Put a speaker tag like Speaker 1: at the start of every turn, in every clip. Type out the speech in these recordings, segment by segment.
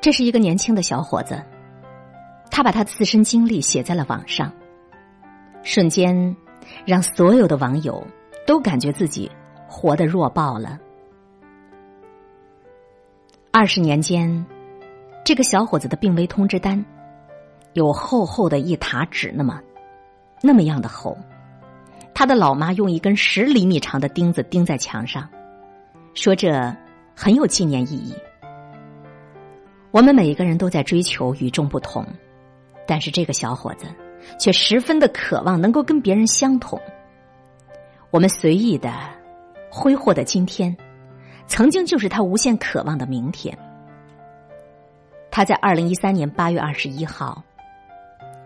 Speaker 1: 这是一个年轻的小伙子，他把他自身经历写在了网上，瞬间让所有的网友都感觉自己活得弱爆了。二十年间，这个小伙子的病危通知单有厚厚的一沓纸那么那么样的厚，他的老妈用一根十厘米长的钉子钉在墙上，说这很有纪念意义。我们每一个人都在追求与众不同，但是这个小伙子却十分的渴望能够跟别人相同。我们随意的挥霍的今天，曾经就是他无限渴望的明天。他在二零一三年八月二十一号，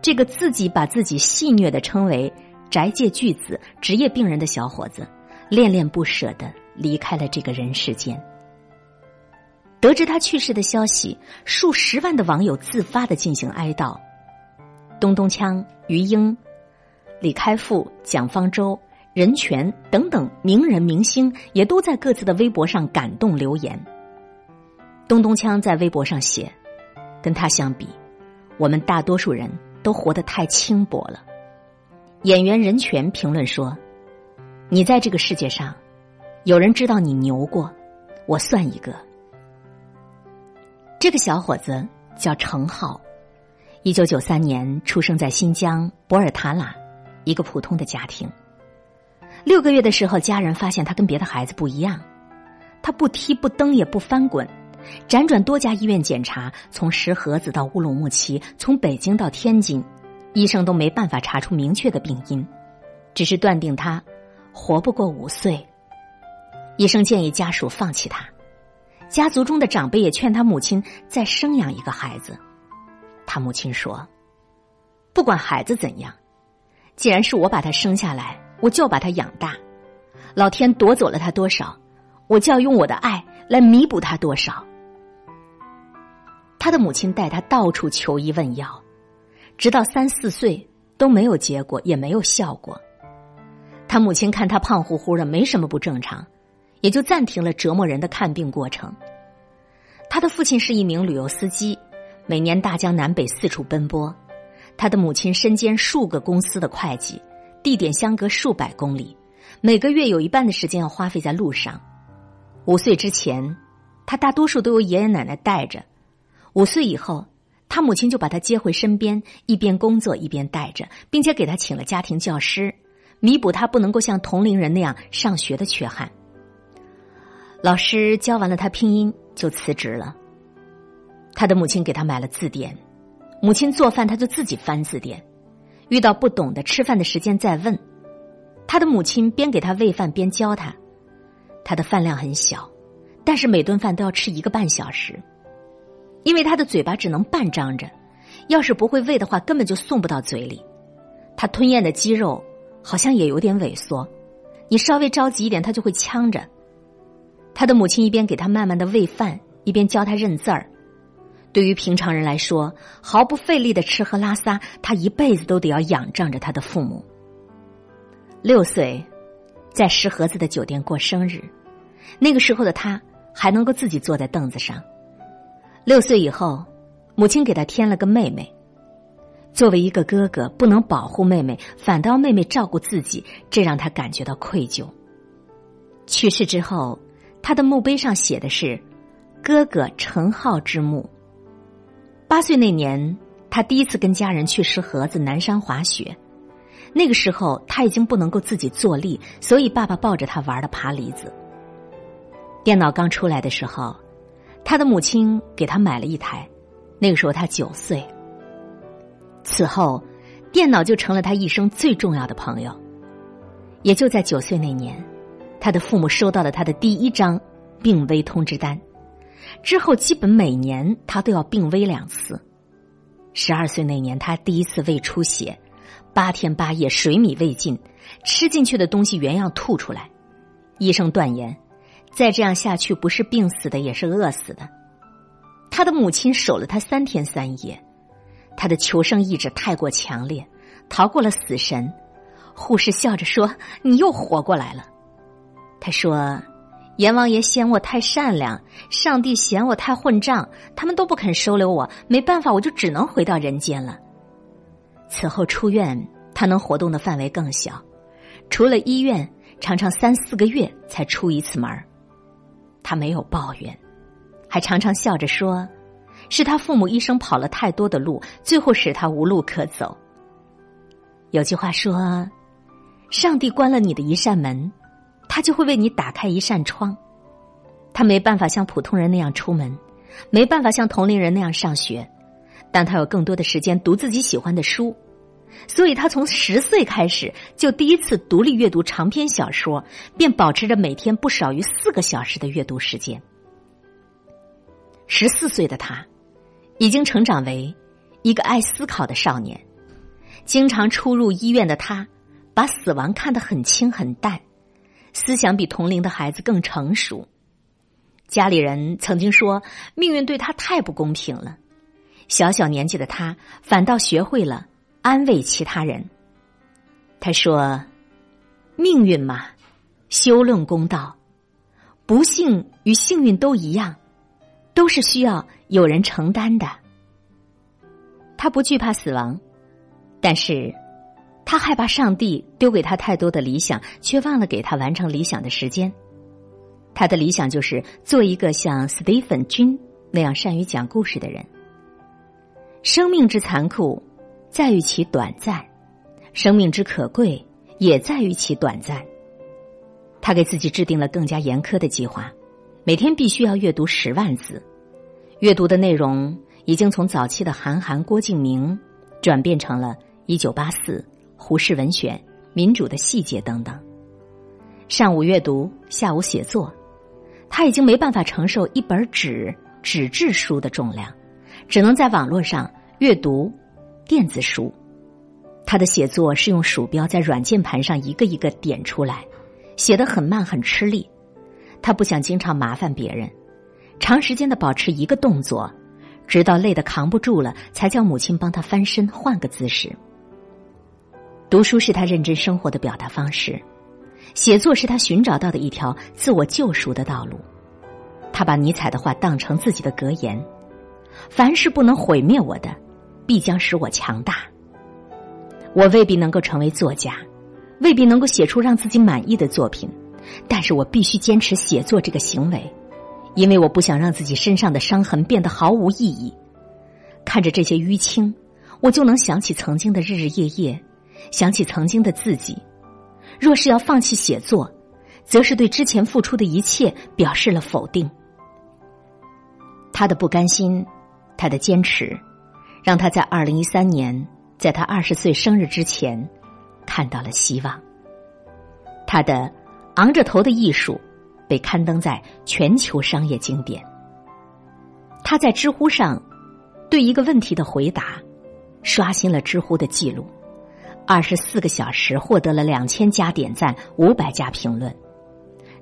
Speaker 1: 这个自己把自己戏谑的称为“宅界巨子”职业病人的小伙子，恋恋不舍的离开了这个人世间。得知他去世的消息，数十万的网友自发的进行哀悼。东东锵、于英、李开复、蒋方舟、任泉等等名人明星也都在各自的微博上感动留言。东东锵在微博上写：“跟他相比，我们大多数人都活得太轻薄了。”演员任泉评论说：“你在这个世界上，有人知道你牛过，我算一个。”这个小伙子叫程浩，一九九三年出生在新疆博尔塔拉一个普通的家庭。六个月的时候，家人发现他跟别的孩子不一样，他不踢不蹬也不翻滚，辗转多家医院检查，从石河子到乌鲁木齐，从北京到天津，医生都没办法查出明确的病因，只是断定他活不过五岁。医生建议家属放弃他。家族中的长辈也劝他母亲再生养一个孩子，他母亲说：“不管孩子怎样，既然是我把他生下来，我就要把他养大。老天夺走了他多少，我就要用我的爱来弥补他多少。”他的母亲带他到处求医问药，直到三四岁都没有结果，也没有效果。他母亲看他胖乎乎的，没什么不正常。也就暂停了折磨人的看病过程。他的父亲是一名旅游司机，每年大江南北四处奔波。他的母亲身兼数个公司的会计，地点相隔数百公里，每个月有一半的时间要花费在路上。五岁之前，他大多数都由爷爷奶奶带着；五岁以后，他母亲就把他接回身边，一边工作一边带着，并且给他请了家庭教师，弥补他不能够像同龄人那样上学的缺憾。老师教完了他拼音，就辞职了。他的母亲给他买了字典，母亲做饭他就自己翻字典，遇到不懂的，吃饭的时间再问。他的母亲边给他喂饭边教他，他的饭量很小，但是每顿饭都要吃一个半小时，因为他的嘴巴只能半张着，要是不会喂的话，根本就送不到嘴里。他吞咽的肌肉好像也有点萎缩，你稍微着急一点，他就会呛着。他的母亲一边给他慢慢的喂饭，一边教他认字儿。对于平常人来说，毫不费力的吃喝拉撒，他一辈子都得要仰仗着他的父母。六岁，在石河子的酒店过生日，那个时候的他还能够自己坐在凳子上。六岁以后，母亲给他添了个妹妹。作为一个哥哥，不能保护妹妹，反倒妹妹照顾自己，这让他感觉到愧疚。去世之后。他的墓碑上写的是“哥哥陈浩之墓”。八岁那年，他第一次跟家人去石河子南山滑雪。那个时候他已经不能够自己坐立，所以爸爸抱着他玩的爬犁子。电脑刚出来的时候，他的母亲给他买了一台。那个时候他九岁。此后，电脑就成了他一生最重要的朋友。也就在九岁那年。他的父母收到了他的第一张病危通知单，之后基本每年他都要病危两次。十二岁那年，他第一次胃出血，八天八夜水米未进，吃进去的东西原样吐出来。医生断言，再这样下去，不是病死的，也是饿死的。他的母亲守了他三天三夜，他的求生意志太过强烈，逃过了死神。护士笑着说：“你又活过来了。”他说：“阎王爷嫌我太善良，上帝嫌我太混账，他们都不肯收留我，没办法，我就只能回到人间了。此后出院，他能活动的范围更小，除了医院，常常三四个月才出一次门他没有抱怨，还常常笑着说：“是他父母一生跑了太多的路，最后使他无路可走。”有句话说：“上帝关了你的一扇门，他就会为你打开一扇窗。”他没办法像普通人那样出门，没办法像同龄人那样上学，但他有更多的时间读自己喜欢的书。所以他从十岁开始就第一次独立阅读长篇小说，便保持着每天不少于四个小时的阅读时间。十四岁的他，已经成长为一个爱思考的少年。经常出入医院的他，把死亡看得很轻很淡，思想比同龄的孩子更成熟。家里人曾经说，命运对他太不公平了。小小年纪的他，反倒学会了。安慰其他人，他说：“命运嘛，修论公道，不幸与幸运都一样，都是需要有人承担的。”他不惧怕死亡，但是他害怕上帝丢给他太多的理想，却忘了给他完成理想的时间。他的理想就是做一个像斯蒂芬君那样善于讲故事的人。生命之残酷。在于其短暂，生命之可贵也在于其短暂。他给自己制定了更加严苛的计划，每天必须要阅读十万字。阅读的内容已经从早期的韩寒、郭敬明，转变成了一九八四、胡适文选、民主的细节等等。上午阅读，下午写作，他已经没办法承受一本纸纸质书的重量，只能在网络上阅读。电子书，他的写作是用鼠标在软键盘上一个一个点出来，写得很慢很吃力。他不想经常麻烦别人，长时间的保持一个动作，直到累得扛不住了，才叫母亲帮他翻身换个姿势。读书是他认真生活的表达方式，写作是他寻找到的一条自我救赎的道路。他把尼采的话当成自己的格言：凡是不能毁灭我的。必将使我强大。我未必能够成为作家，未必能够写出让自己满意的作品，但是我必须坚持写作这个行为，因为我不想让自己身上的伤痕变得毫无意义。看着这些淤青，我就能想起曾经的日日夜夜，想起曾经的自己。若是要放弃写作，则是对之前付出的一切表示了否定。他的不甘心，他的坚持。让他在二零一三年，在他二十岁生日之前，看到了希望。他的《昂着头的艺术》被刊登在全球商业经典。他在知乎上对一个问题的回答，刷新了知乎的记录，二十四个小时获得了两千加点赞、五百加评论，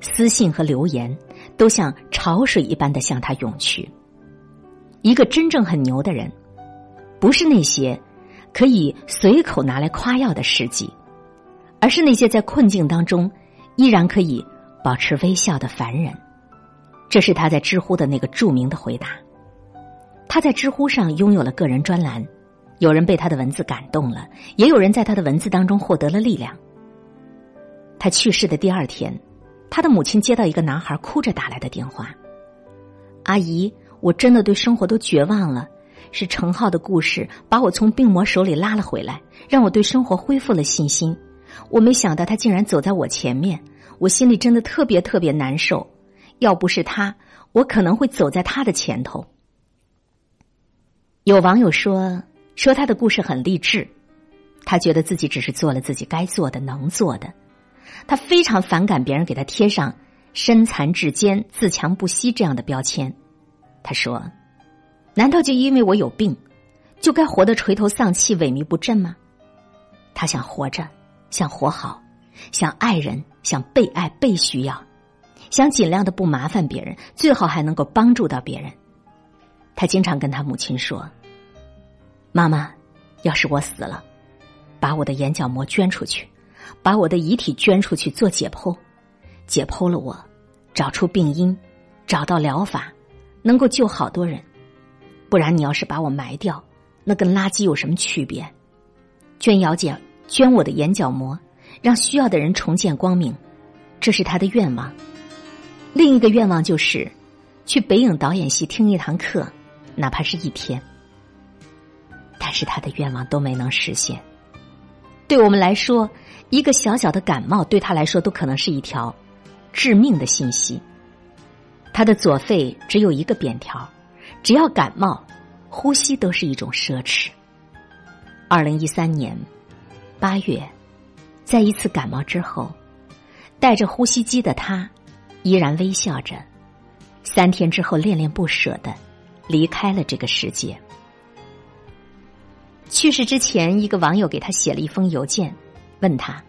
Speaker 1: 私信和留言都像潮水一般的向他涌去。一个真正很牛的人。不是那些可以随口拿来夸耀的事迹，而是那些在困境当中依然可以保持微笑的凡人。这是他在知乎的那个著名的回答。他在知乎上拥有了个人专栏，有人被他的文字感动了，也有人在他的文字当中获得了力量。他去世的第二天，他的母亲接到一个男孩哭着打来的电话：“阿姨，我真的对生活都绝望了。”是程浩的故事把我从病魔手里拉了回来，让我对生活恢复了信心。我没想到他竟然走在我前面，我心里真的特别特别难受。要不是他，我可能会走在他的前头。有网友说说他的故事很励志，他觉得自己只是做了自己该做的、能做的。他非常反感别人给他贴上“身残志坚、自强不息”这样的标签。他说。难道就因为我有病，就该活得垂头丧气、萎靡不振吗？他想活着，想活好，想爱人，想被爱、被需要，想尽量的不麻烦别人，最好还能够帮助到别人。他经常跟他母亲说：“妈妈，要是我死了，把我的眼角膜捐出去，把我的遗体捐出去做解剖，解剖了我，找出病因，找到疗法，能够救好多人。不然，你要是把我埋掉，那跟垃圾有什么区别？捐姚姐，捐我的眼角膜，让需要的人重见光明，这是他的愿望。另一个愿望就是，去北影导演系听一堂课，哪怕是一天。但是他的愿望都没能实现。对我们来说，一个小小的感冒对他来说都可能是一条致命的信息。他的左肺只有一个扁条，只要感冒，呼吸都是一种奢侈。二零一三年八月，在一次感冒之后，带着呼吸机的他，依然微笑着。三天之后，恋恋不舍的离开了这个世界。去世之前，一个网友给他写了一封邮件，问他：“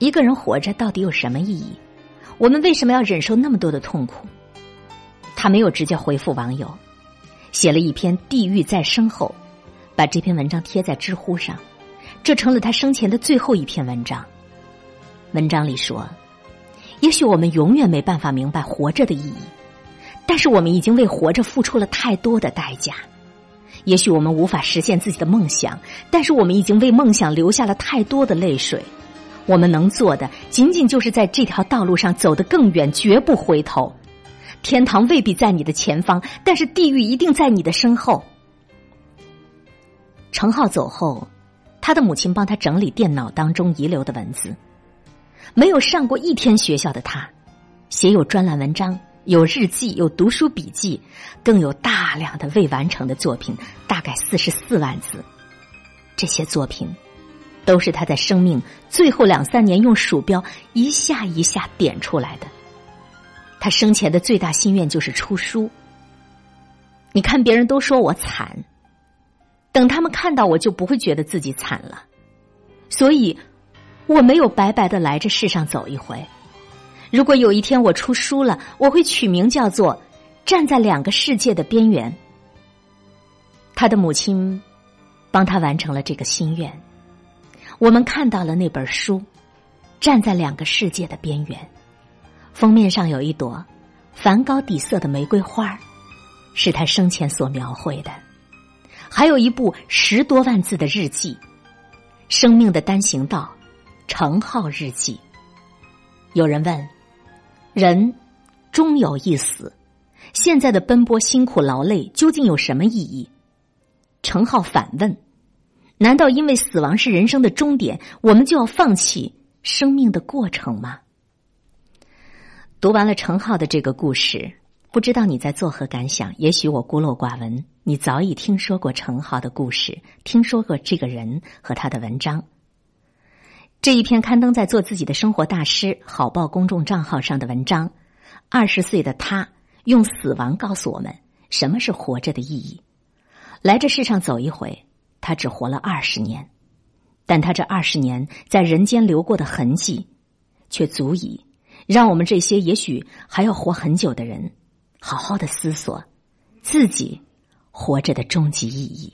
Speaker 1: 一个人活着到底有什么意义？我们为什么要忍受那么多的痛苦？”他没有直接回复网友，写了一篇《地狱在身后》，把这篇文章贴在知乎上，这成了他生前的最后一篇文章。文章里说：“也许我们永远没办法明白活着的意义，但是我们已经为活着付出了太多的代价。”也许我们无法实现自己的梦想，但是我们已经为梦想流下了太多的泪水。我们能做的，仅仅就是在这条道路上走得更远，绝不回头。天堂未必在你的前方，但是地狱一定在你的身后。程浩走后，他的母亲帮他整理电脑当中遗留的文字。没有上过一天学校的他，写有专栏文章。有日记，有读书笔记，更有大量的未完成的作品，大概四十四万字。这些作品都是他在生命最后两三年用鼠标一下一下点出来的。他生前的最大心愿就是出书。你看，别人都说我惨，等他们看到我就不会觉得自己惨了。所以，我没有白白的来这世上走一回。如果有一天我出书了，我会取名叫做《站在两个世界的边缘》。他的母亲帮他完成了这个心愿。我们看到了那本书《站在两个世界的边缘》，封面上有一朵梵高底色的玫瑰花，是他生前所描绘的。还有一部十多万字的日记，《生命的单行道》，程浩日记。有人问。人终有一死，现在的奔波辛苦劳累究竟有什么意义？程浩反问：难道因为死亡是人生的终点，我们就要放弃生命的过程吗？读完了程浩的这个故事，不知道你在作何感想？也许我孤陋寡闻，你早已听说过程浩的故事，听说过这个人和他的文章。这一篇刊登在“做自己的生活大师”好报公众账号上的文章，二十岁的他用死亡告诉我们什么是活着的意义。来这世上走一回，他只活了二十年，但他这二十年在人间留过的痕迹，却足以让我们这些也许还要活很久的人，好好的思索自己活着的终极意义。